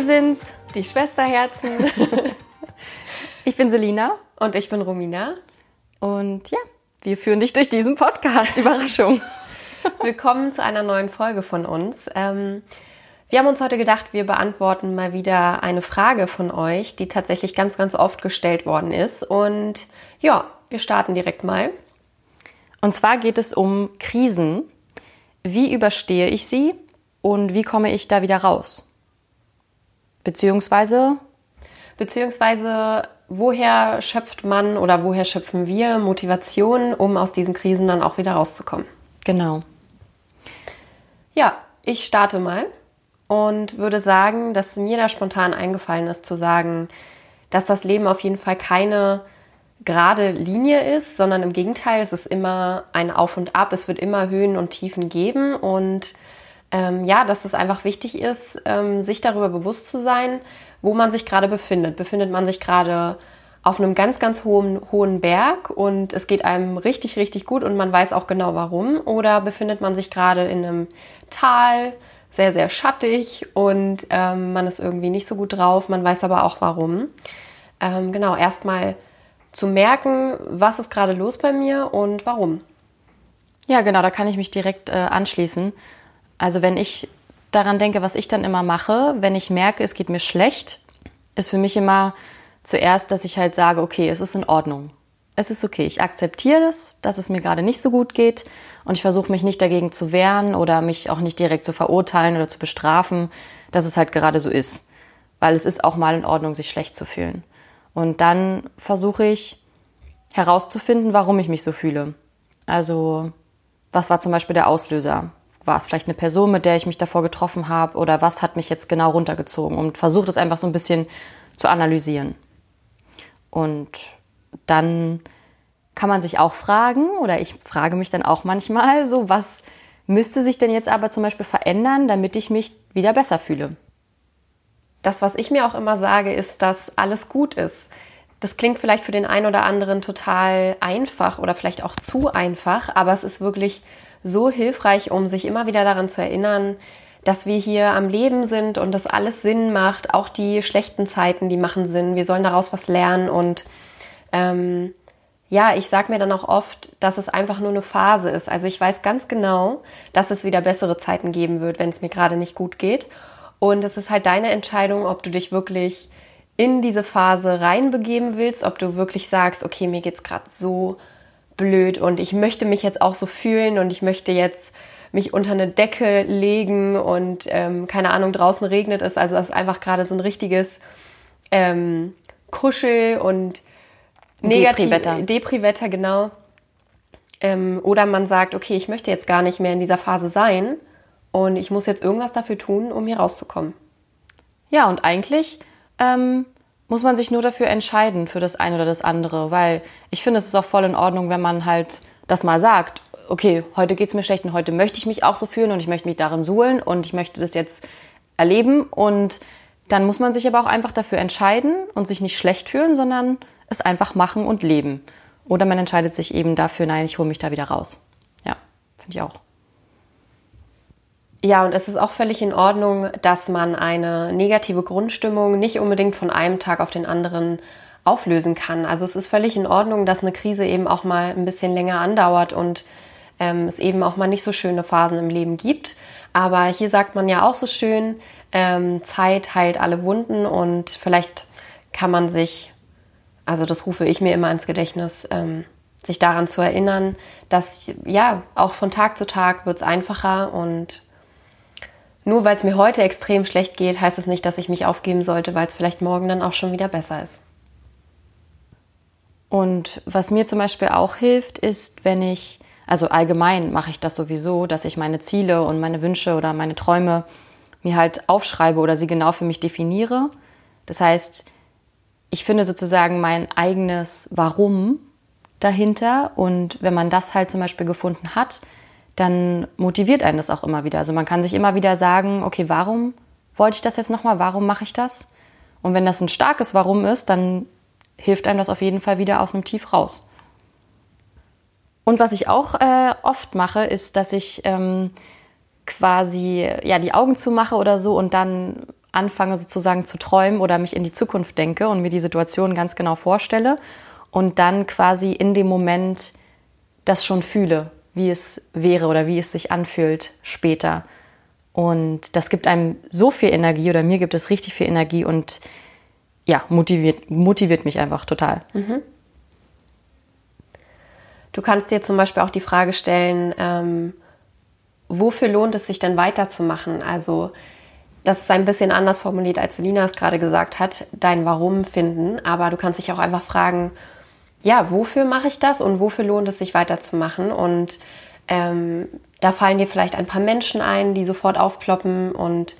Wir sind's. Die Schwesterherzen. Ich bin Selina Und ich bin Romina. und ja, wir führen dich durch diesen Podcast. Überraschung. Willkommen zu einer neuen Folge von uns. Ähm, wir haben uns heute gedacht, wir beantworten mal wieder eine Frage von euch, die tatsächlich ganz, ganz oft gestellt worden ist. Und ja, wir starten direkt mal. Und zwar geht es um Krisen. Wie überstehe ich sie und wie komme ich da wieder raus? Beziehungsweise, Beziehungsweise, woher schöpft man oder woher schöpfen wir Motivation, um aus diesen Krisen dann auch wieder rauszukommen? genau. Ja, ich starte mal und würde sagen, dass mir da spontan eingefallen ist zu sagen, dass das Leben auf jeden Fall keine gerade Linie ist, sondern im Gegenteil, es ist immer ein Auf und Ab, es wird immer Höhen und Tiefen geben und ähm, ja, dass es einfach wichtig ist, ähm, sich darüber bewusst zu sein, wo man sich gerade befindet. Befindet man sich gerade auf einem ganz, ganz hohen, hohen Berg und es geht einem richtig, richtig gut und man weiß auch genau warum? Oder befindet man sich gerade in einem Tal, sehr, sehr schattig und ähm, man ist irgendwie nicht so gut drauf, man weiß aber auch warum. Ähm, genau, erstmal zu merken, was ist gerade los bei mir und warum. Ja, genau, da kann ich mich direkt äh, anschließen. Also wenn ich daran denke, was ich dann immer mache, wenn ich merke, es geht mir schlecht, ist für mich immer zuerst, dass ich halt sage, okay, es ist in Ordnung. Es ist okay, ich akzeptiere das, dass es mir gerade nicht so gut geht und ich versuche mich nicht dagegen zu wehren oder mich auch nicht direkt zu verurteilen oder zu bestrafen, dass es halt gerade so ist. Weil es ist auch mal in Ordnung, sich schlecht zu fühlen. Und dann versuche ich herauszufinden, warum ich mich so fühle. Also, was war zum Beispiel der Auslöser? War es vielleicht eine Person, mit der ich mich davor getroffen habe? Oder was hat mich jetzt genau runtergezogen? Und versuche das einfach so ein bisschen zu analysieren. Und dann kann man sich auch fragen, oder ich frage mich dann auch manchmal, so was müsste sich denn jetzt aber zum Beispiel verändern, damit ich mich wieder besser fühle? Das, was ich mir auch immer sage, ist, dass alles gut ist. Das klingt vielleicht für den einen oder anderen total einfach oder vielleicht auch zu einfach, aber es ist wirklich so hilfreich, um sich immer wieder daran zu erinnern, dass wir hier am Leben sind und dass alles Sinn macht. Auch die schlechten Zeiten, die machen Sinn. Wir sollen daraus was lernen und ähm, ja, ich sage mir dann auch oft, dass es einfach nur eine Phase ist. Also ich weiß ganz genau, dass es wieder bessere Zeiten geben wird, wenn es mir gerade nicht gut geht. Und es ist halt deine Entscheidung, ob du dich wirklich in diese Phase reinbegeben willst, ob du wirklich sagst, okay, mir geht's gerade so blöd und ich möchte mich jetzt auch so fühlen und ich möchte jetzt mich unter eine Decke legen und ähm, keine Ahnung, draußen regnet es. Also das ist einfach gerade so ein richtiges ähm, Kuschel und negativ Depri-Wetter. Depri-Wetter, genau. Ähm, oder man sagt, okay, ich möchte jetzt gar nicht mehr in dieser Phase sein und ich muss jetzt irgendwas dafür tun, um hier rauszukommen. Ja, und eigentlich ähm, muss man sich nur dafür entscheiden, für das eine oder das andere, weil ich finde, es ist auch voll in Ordnung, wenn man halt das mal sagt, okay, heute geht's mir schlecht und heute möchte ich mich auch so fühlen und ich möchte mich darin suhlen und ich möchte das jetzt erleben und dann muss man sich aber auch einfach dafür entscheiden und sich nicht schlecht fühlen, sondern es einfach machen und leben. Oder man entscheidet sich eben dafür, nein, ich hole mich da wieder raus. Ja, finde ich auch. Ja, und es ist auch völlig in Ordnung, dass man eine negative Grundstimmung nicht unbedingt von einem Tag auf den anderen auflösen kann. Also es ist völlig in Ordnung, dass eine Krise eben auch mal ein bisschen länger andauert und ähm, es eben auch mal nicht so schöne Phasen im Leben gibt. Aber hier sagt man ja auch so schön, ähm, Zeit heilt alle Wunden und vielleicht kann man sich, also das rufe ich mir immer ins Gedächtnis, ähm, sich daran zu erinnern, dass ja, auch von Tag zu Tag wird es einfacher und nur weil es mir heute extrem schlecht geht, heißt es nicht, dass ich mich aufgeben sollte, weil es vielleicht morgen dann auch schon wieder besser ist. Und was mir zum Beispiel auch hilft, ist, wenn ich, also allgemein mache ich das sowieso, dass ich meine Ziele und meine Wünsche oder meine Träume mir halt aufschreibe oder sie genau für mich definiere. Das heißt, ich finde sozusagen mein eigenes Warum dahinter und wenn man das halt zum Beispiel gefunden hat, dann motiviert einen das auch immer wieder. Also man kann sich immer wieder sagen, okay, warum wollte ich das jetzt nochmal? Warum mache ich das? Und wenn das ein starkes Warum ist, dann hilft einem das auf jeden Fall wieder aus einem Tief raus. Und was ich auch äh, oft mache, ist, dass ich ähm, quasi ja die Augen zumache oder so und dann anfange sozusagen zu träumen oder mich in die Zukunft denke und mir die Situation ganz genau vorstelle und dann quasi in dem Moment das schon fühle, wie es wäre oder wie es sich anfühlt später. Und das gibt einem so viel Energie oder mir gibt es richtig viel Energie und ja, motiviert, motiviert mich einfach total. Mhm. Du kannst dir zum Beispiel auch die Frage stellen, ähm, wofür lohnt es sich denn weiterzumachen? Also das ist ein bisschen anders formuliert, als Selina es gerade gesagt hat, dein Warum finden. Aber du kannst dich auch einfach fragen, ja, wofür mache ich das und wofür lohnt es sich weiterzumachen? Und ähm, da fallen dir vielleicht ein paar Menschen ein, die sofort aufploppen und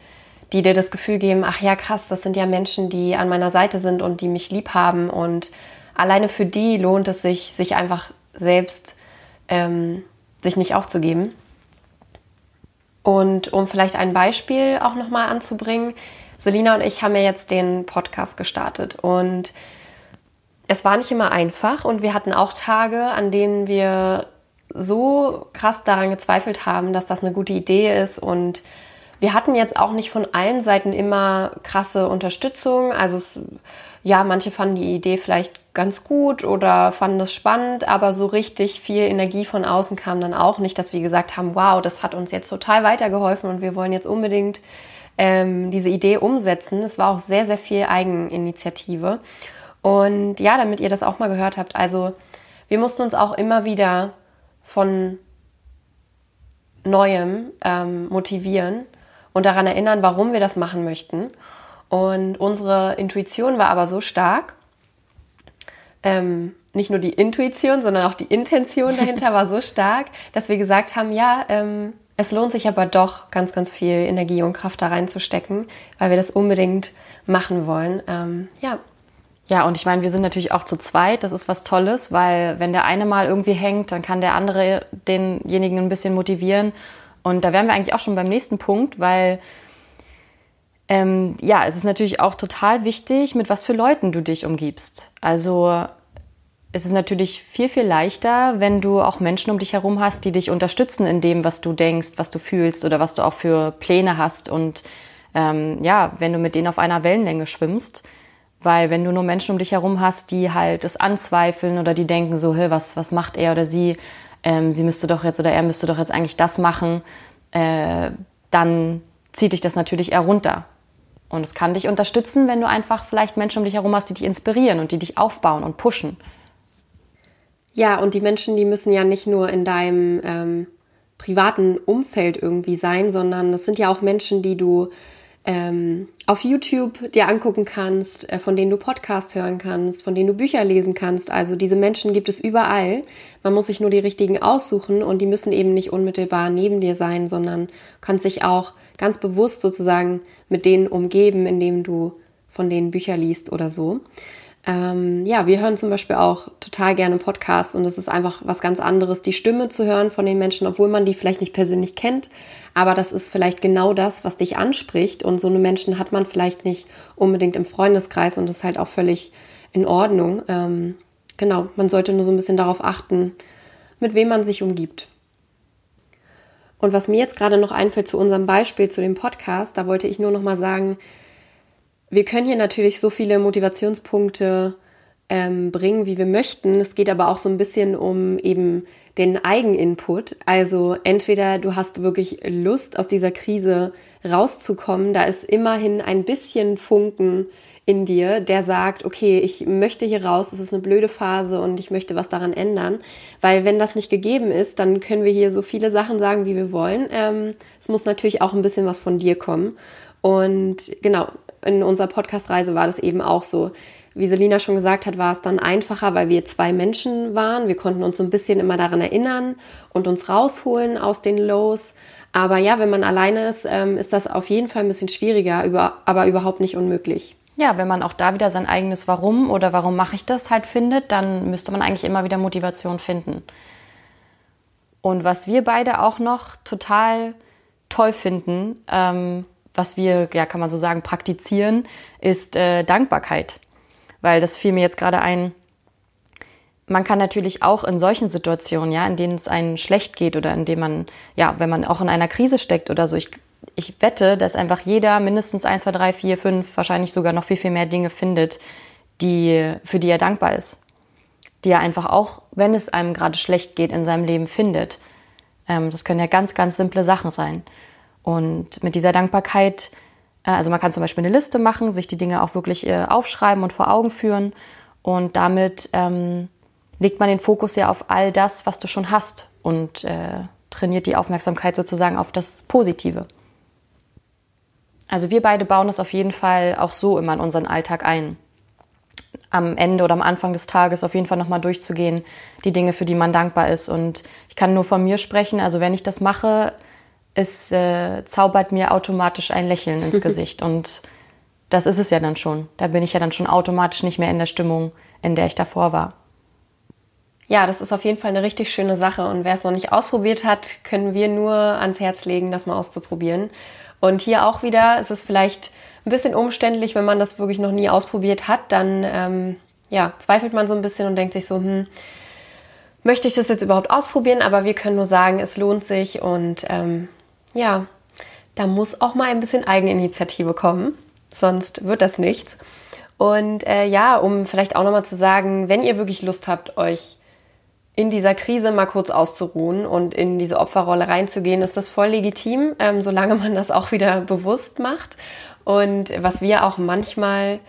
die dir das Gefühl geben, ach ja, krass, das sind ja Menschen, die an meiner Seite sind und die mich lieb haben. Und alleine für die lohnt es sich, sich einfach selbst ähm, sich nicht aufzugeben. Und um vielleicht ein Beispiel auch nochmal anzubringen, Selina und ich haben ja jetzt den Podcast gestartet und es war nicht immer einfach und wir hatten auch Tage, an denen wir so krass daran gezweifelt haben, dass das eine gute Idee ist und wir hatten jetzt auch nicht von allen Seiten immer krasse Unterstützung. Also es, ja, manche fanden die Idee vielleicht ganz gut oder fanden es spannend, aber so richtig viel Energie von außen kam dann auch nicht, dass wir gesagt haben, wow, das hat uns jetzt total weitergeholfen und wir wollen jetzt unbedingt ähm, diese Idee umsetzen. Es war auch sehr, sehr viel Eigeninitiative. Und ja, damit ihr das auch mal gehört habt, also wir mussten uns auch immer wieder von Neuem ähm, motivieren und daran erinnern, warum wir das machen möchten. Und unsere Intuition war aber so stark, ähm, nicht nur die Intuition, sondern auch die Intention dahinter war so stark, dass wir gesagt haben, ja, ähm, es lohnt sich aber doch ganz, ganz viel Energie und Kraft da reinzustecken, weil wir das unbedingt machen wollen. Ähm, ja. Ja, und ich meine, wir sind natürlich auch zu zweit. Das ist was Tolles, weil wenn der eine mal irgendwie hängt, dann kann der andere denjenigen ein bisschen motivieren. Und da wären wir eigentlich auch schon beim nächsten Punkt, weil ähm, ja, es ist natürlich auch total wichtig, mit was für Leuten du dich umgibst. Also es ist natürlich viel, viel leichter, wenn du auch Menschen um dich herum hast, die dich unterstützen in dem, was du denkst, was du fühlst oder was du auch für Pläne hast. Und ähm, ja, wenn du mit denen auf einer Wellenlänge schwimmst, weil wenn du nur Menschen um dich herum hast, die halt es anzweifeln oder die denken so, hey, was, was macht er oder sie, ähm, sie müsste doch jetzt oder er müsste doch jetzt eigentlich das machen, äh, dann zieht dich das natürlich eher runter. Und es kann dich unterstützen, wenn du einfach vielleicht Menschen um dich herum hast, die dich inspirieren und die dich aufbauen und pushen. Ja, und die Menschen, die müssen ja nicht nur in deinem ähm, privaten Umfeld irgendwie sein, sondern das sind ja auch Menschen, die du ähm, auf YouTube dir angucken kannst, äh, von denen du Podcast hören kannst, von denen du Bücher lesen kannst. Also diese Menschen gibt es überall. Man muss sich nur die richtigen aussuchen und die müssen eben nicht unmittelbar neben dir sein, sondern kannst sich auch ganz bewusst sozusagen mit denen umgeben, indem du von denen Bücher liest oder so. Ähm, ja, wir hören zum Beispiel auch total gerne Podcasts und es ist einfach was ganz anderes, die Stimme zu hören von den Menschen, obwohl man die vielleicht nicht persönlich kennt. Aber das ist vielleicht genau das, was dich anspricht und so eine Menschen hat man vielleicht nicht unbedingt im Freundeskreis und das ist halt auch völlig in Ordnung. Ähm, genau, man sollte nur so ein bisschen darauf achten, mit wem man sich umgibt. Und was mir jetzt gerade noch einfällt zu unserem Beispiel, zu dem Podcast, da wollte ich nur noch mal sagen, wir können hier natürlich so viele Motivationspunkte ähm, bringen, wie wir möchten. Es geht aber auch so ein bisschen um eben den Eigeninput. Also entweder du hast wirklich Lust, aus dieser Krise rauszukommen, da ist immerhin ein bisschen Funken in dir, der sagt, okay, ich möchte hier raus, es ist eine blöde Phase und ich möchte was daran ändern. Weil wenn das nicht gegeben ist, dann können wir hier so viele Sachen sagen, wie wir wollen. Ähm, es muss natürlich auch ein bisschen was von dir kommen. Und genau, in unserer Podcast-Reise war das eben auch so. Wie Selina schon gesagt hat, war es dann einfacher, weil wir zwei Menschen waren. Wir konnten uns so ein bisschen immer daran erinnern und uns rausholen aus den Lows. Aber ja, wenn man alleine ist, ähm, ist das auf jeden Fall ein bisschen schwieriger, aber überhaupt nicht unmöglich. Ja, wenn man auch da wieder sein eigenes Warum oder warum mache ich das halt findet, dann müsste man eigentlich immer wieder Motivation finden. Und was wir beide auch noch total toll finden, ähm, was wir, ja, kann man so sagen, praktizieren, ist äh, Dankbarkeit. Weil das fiel mir jetzt gerade ein. man kann natürlich auch in solchen Situationen, ja, in denen es einem schlecht geht oder in denen man, ja, wenn man auch in einer Krise steckt oder so, ich, ich wette, dass einfach jeder mindestens 1, 2, 3, 4, 5, wahrscheinlich sogar noch viel, viel mehr Dinge findet, die, für die er dankbar ist. Die er einfach auch, wenn es einem gerade schlecht geht, in seinem Leben findet. Ähm, das können ja ganz, ganz simple Sachen sein. Und mit dieser Dankbarkeit, äh, also man kann zum Beispiel eine Liste machen, sich die Dinge auch wirklich äh, aufschreiben und vor Augen führen und damit ähm, legt man den Fokus ja auf all das, was du schon hast und äh, trainiert die Aufmerksamkeit sozusagen auf das Positive. Also wir beide bauen das auf jeden Fall auch so immer in unseren Alltag ein. Am Ende oder am Anfang des Tages auf jeden Fall nochmal durchzugehen, die Dinge, für die man dankbar ist. Und ich kann nur von mir sprechen. Also wenn ich das mache, es äh, zaubert mir automatisch ein Lächeln ins Gesicht. Und das ist es ja dann schon. Da bin ich ja dann schon automatisch nicht mehr in der Stimmung, in der ich davor war. Ja, das ist auf jeden Fall eine richtig schöne Sache. Und wer es noch nicht ausprobiert hat, können wir nur ans Herz legen, das mal auszuprobieren. Und hier auch wieder ist es vielleicht ein bisschen umständlich, wenn man das wirklich noch nie ausprobiert hat, dann ähm, ja, zweifelt man so ein bisschen und denkt sich so, hm, möchte ich das jetzt überhaupt ausprobieren? Aber wir können nur sagen, es lohnt sich und ähm, ja, da muss auch mal ein bisschen Eigeninitiative kommen, sonst wird das nichts. Und äh, ja, um vielleicht auch nochmal zu sagen, wenn ihr wirklich Lust habt, euch in dieser Krise mal kurz auszuruhen und in diese Opferrolle reinzugehen, ist das voll legitim, ähm, solange man das auch wieder bewusst macht. Und was wir auch manchmal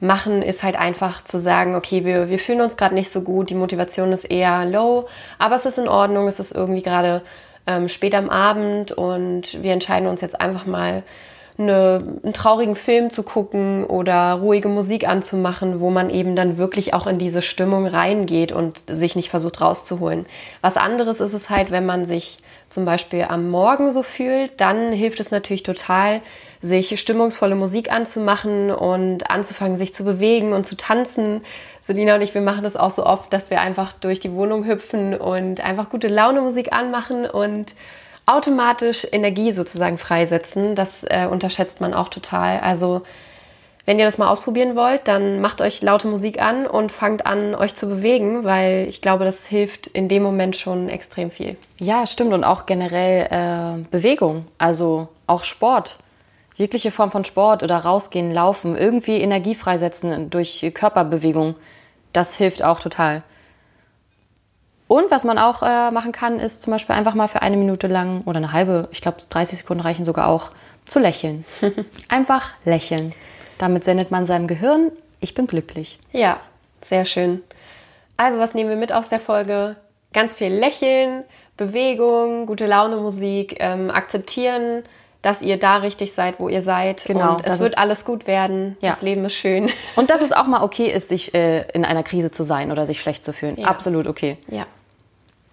machen, ist halt einfach zu sagen, okay, wir, wir fühlen uns gerade nicht so gut, die Motivation ist eher low, aber es ist in Ordnung, es ist irgendwie gerade ähm, spät am Abend und wir entscheiden uns jetzt einfach mal eine, einen traurigen Film zu gucken oder ruhige Musik anzumachen, wo man eben dann wirklich auch in diese Stimmung reingeht und sich nicht versucht rauszuholen. Was anderes ist es halt, wenn man sich zum Beispiel am Morgen so fühlt, dann hilft es natürlich total, sich stimmungsvolle Musik anzumachen und anzufangen, sich zu bewegen und zu tanzen. Selina und ich, wir machen das auch so oft, dass wir einfach durch die Wohnung hüpfen und einfach gute Laune Musik anmachen und automatisch Energie sozusagen freisetzen. Das äh, unterschätzt man auch total. Also wenn ihr das mal ausprobieren wollt, dann macht euch laute Musik an und fangt an, euch zu bewegen, weil ich glaube, das hilft in dem Moment schon extrem viel. Ja, stimmt. Und auch generell äh, Bewegung, also auch Sport. Jegliche Form von Sport oder rausgehen, laufen, irgendwie Energie freisetzen durch Körperbewegung, das hilft auch total. Und was man auch äh, machen kann, ist zum Beispiel einfach mal für eine Minute lang oder eine halbe, ich glaube 30 Sekunden reichen sogar auch, zu lächeln. einfach lächeln. Damit sendet man seinem Gehirn, ich bin glücklich. Ja, sehr schön. Also was nehmen wir mit aus der Folge? Ganz viel Lächeln, Bewegung, gute Laune Musik, ähm, akzeptieren, dass ihr da richtig seid, wo ihr seid. Genau. Und es wird alles gut werden. Ja. Das Leben ist schön. Und dass es auch mal okay ist, sich äh, in einer Krise zu sein oder sich schlecht zu fühlen. Ja. Absolut okay. Ja.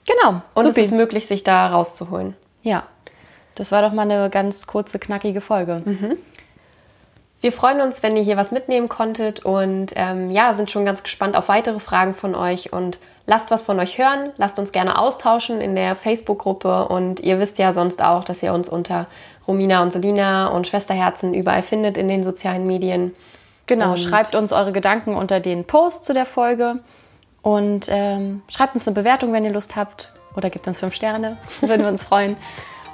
Genau. Und Supi. es ist möglich, sich da rauszuholen. Ja. Das war doch mal eine ganz kurze, knackige Folge. Mhm. Wir freuen uns, wenn ihr hier was mitnehmen konntet und ähm, ja, sind schon ganz gespannt auf weitere Fragen von euch und lasst was von euch hören. Lasst uns gerne austauschen in der Facebook-Gruppe und ihr wisst ja sonst auch, dass ihr uns unter Romina und Selina und Schwesterherzen überall findet in den sozialen Medien. Genau, und schreibt uns eure Gedanken unter den Post zu der Folge. Und ähm, schreibt uns eine Bewertung, wenn ihr Lust habt. Oder gebt uns fünf Sterne. Würden wir uns freuen.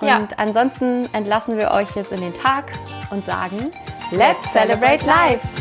Und ja. ansonsten entlassen wir euch jetzt in den Tag und sagen, Let's celebrate life!